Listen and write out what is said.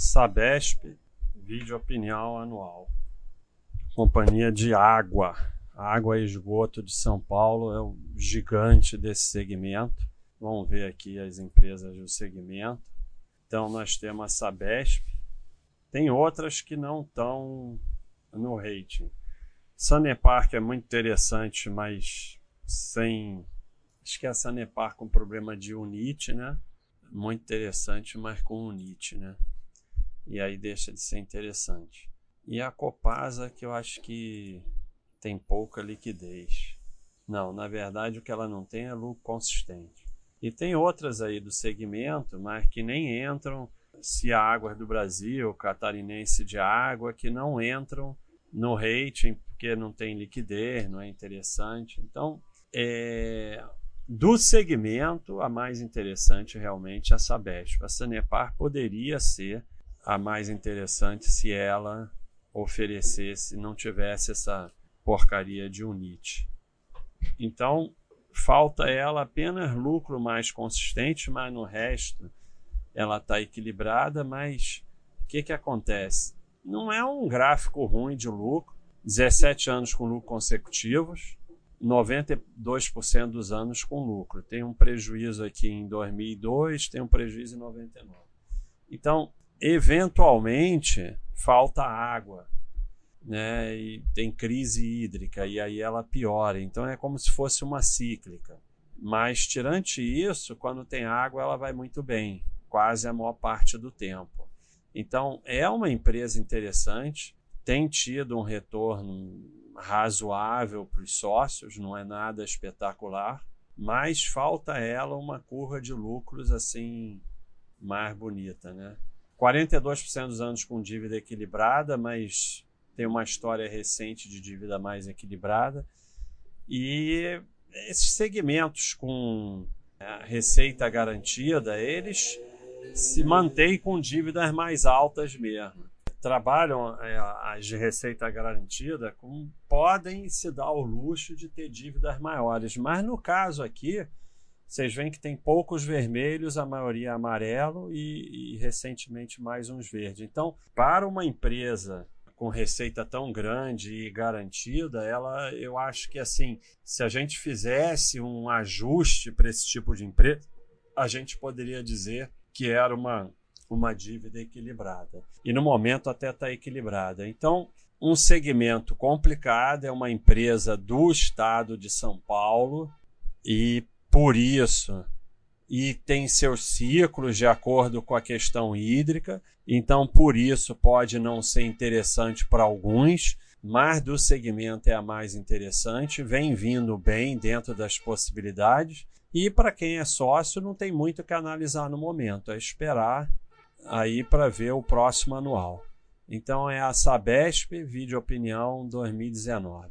Sabesp, vídeo opinião anual. Companhia de água. Água e esgoto de São Paulo é o gigante desse segmento. Vamos ver aqui as empresas do segmento. Então nós temos a Sabesp. Tem outras que não estão no rating. Sanepar que é muito interessante, mas sem acho que é a Sanepar com problema de unite, né? Muito interessante, mas com unite, né? E aí deixa de ser interessante. E a Copasa, que eu acho que tem pouca liquidez. Não, na verdade o que ela não tem é lucro consistente. E tem outras aí do segmento, mas que nem entram, se a Águas do Brasil, Catarinense de Água, que não entram no rating porque não tem liquidez, não é interessante. Então, é, do segmento, a mais interessante realmente é a Sabesp. A Sanepar poderia ser a mais interessante se ela oferecesse, não tivesse essa porcaria de unite. Então, falta ela apenas lucro mais consistente, mas no resto ela está equilibrada, mas o que, que acontece? Não é um gráfico ruim de lucro, 17 anos com lucro consecutivos, 92% dos anos com lucro. Tem um prejuízo aqui em 2002, tem um prejuízo em 99. Então, eventualmente falta água, né? E tem crise hídrica e aí ela piora. Então é como se fosse uma cíclica. Mas tirante isso, quando tem água, ela vai muito bem, quase a maior parte do tempo. Então é uma empresa interessante, tem tido um retorno razoável para os sócios, não é nada espetacular, mas falta ela uma curva de lucros assim mais bonita, né? 42% dos anos com dívida equilibrada, mas tem uma história recente de dívida mais equilibrada. E esses segmentos com é, receita garantida, eles se mantêm com dívidas mais altas mesmo. Trabalham é, as de receita garantida, com, podem se dar o luxo de ter dívidas maiores. Mas no caso aqui, vocês veem que tem poucos vermelhos, a maioria amarelo e, e recentemente mais uns verdes. Então, para uma empresa com receita tão grande e garantida, ela, eu acho que assim, se a gente fizesse um ajuste para esse tipo de empresa, a gente poderia dizer que era uma, uma dívida equilibrada. E no momento até está equilibrada. Então, um segmento complicado é uma empresa do estado de São Paulo e por isso e tem seus ciclos de acordo com a questão hídrica, então por isso pode não ser interessante para alguns, mas do segmento é a mais interessante, vem vindo bem dentro das possibilidades. E para quem é sócio, não tem muito que analisar no momento, é esperar aí para ver o próximo anual. Então é a Sabesp Vídeo Opinião 2019.